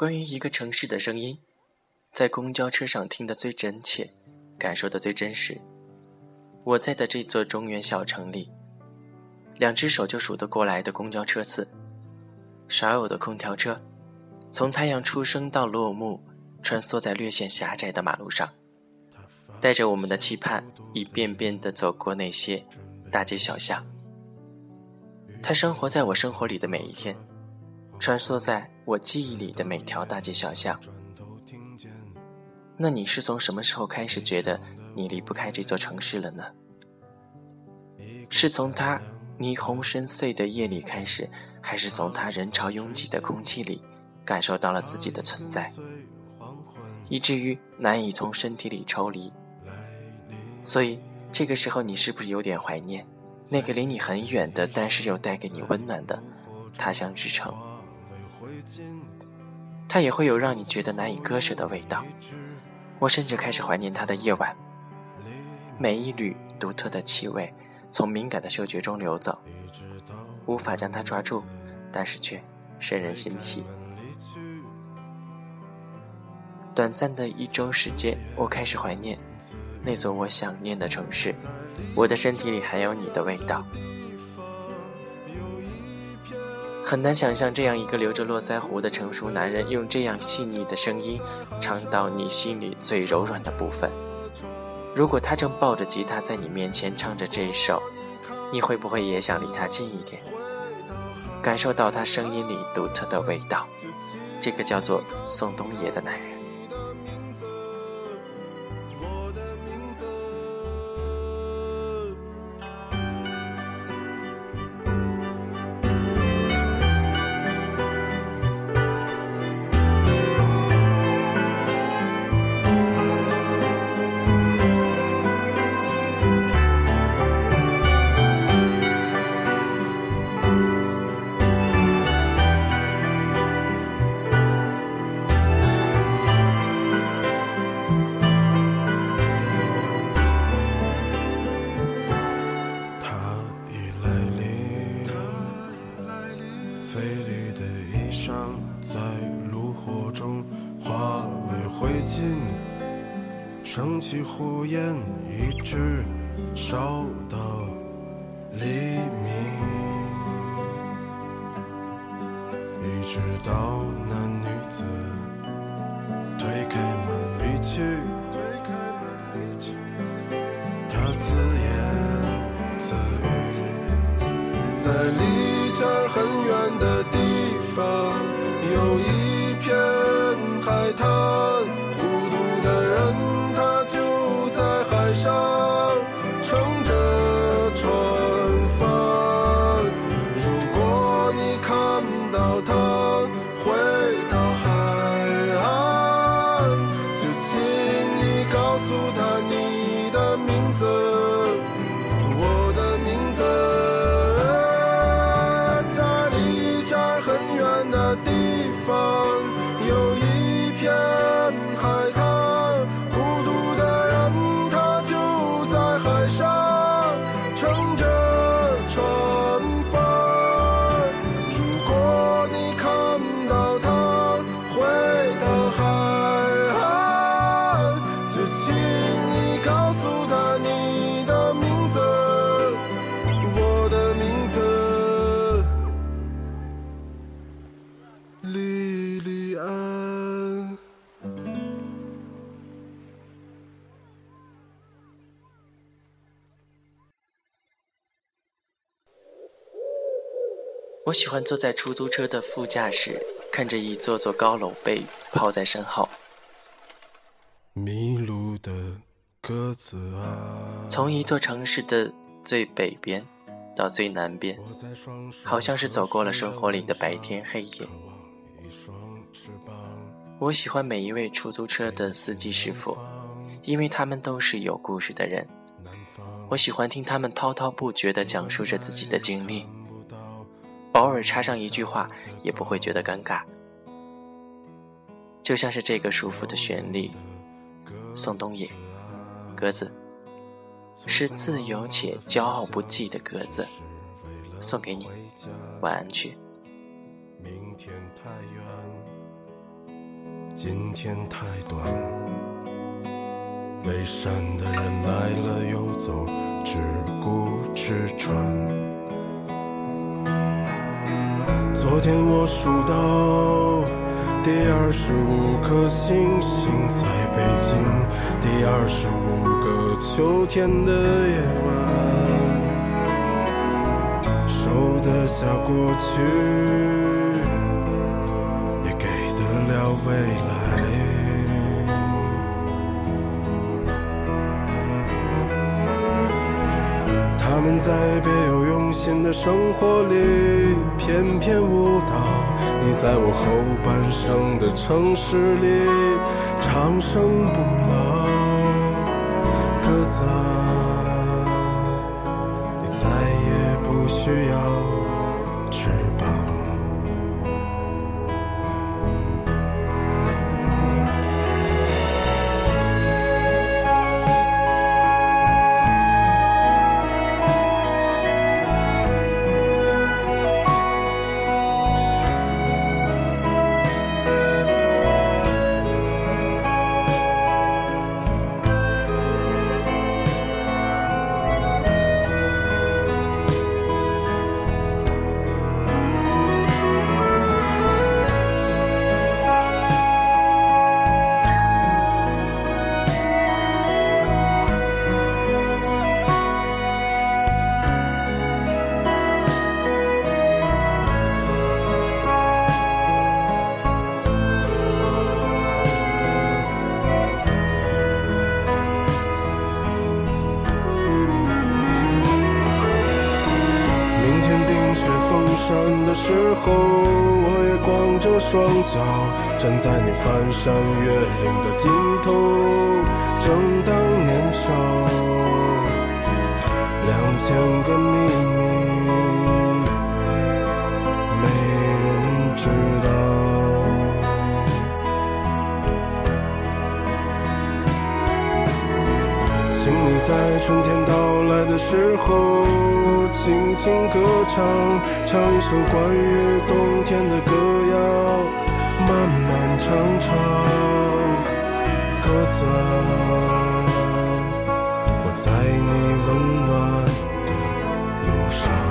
关于一个城市的声音，在公交车上听得最真切，感受的最真实。我在的这座中原小城里，两只手就数得过来的公交车次，少有的空调车，从太阳出生到落幕，穿梭在略显狭窄的马路上，带着我们的期盼，一遍遍地走过那些大街小巷。它生活在我生活里的每一天。穿梭在我记忆里的每条大街小巷。那你是从什么时候开始觉得你离不开这座城市了呢？是从它霓虹深邃的夜里开始，还是从它人潮拥挤的空气里感受到了自己的存在，以至于难以从身体里抽离？所以这个时候，你是不是有点怀念那个离你很远的，但是又带给你温暖的他乡之城？它也会有让你觉得难以割舍的味道。我甚至开始怀念它的夜晚，每一缕独特的气味从敏感的嗅觉中流走，无法将它抓住，但是却深人心脾。短暂的一周时间，我开始怀念那座我想念的城市。我的身体里还有你的味道。很难想象这样一个留着络腮胡的成熟男人，用这样细腻的声音唱到你心里最柔软的部分。如果他正抱着吉他在你面前唱着这一首，你会不会也想离他近一点，感受到他声音里独特的味道？这个叫做宋冬野的男人。灰烬升起火焰，一直烧到黎明，一直到那女子推开门离去。她自言自语，在离这儿很远的地方，我喜欢坐在出租车的副驾驶，看着一座座高楼被抛在身后。迷路的鸽子啊，从一座城市的最北边到最南边，好像是走过了生活里的白天黑夜。我喜欢每一位出租车的司机师傅，因为他们都是有故事的人。我喜欢听他们滔滔不绝地讲述着自己的经历。偶尔插上一句话，也不会觉得尴尬，就像是这个舒服的旋律。宋冬野，鸽子，是自由且骄傲不羁的鸽子，送给你，晚安去。明天太远，今天太短，背山的人来了又走，只顾吃穿。昨天我数到第二十五颗星星，在北京第二十五个秋天的夜晚，收得下过去。也给得了未来，我们在别有用心的生活里翩翩舞蹈，你在我后半生的城市里长生不老，鸽子，你再也不需要的时候，我也光着双脚站在你翻山越岭的尽头，正当年少，两千个秘密唱，唱一首关于冬天的歌谣，漫漫长长，鸽子，我在你温暖的路上。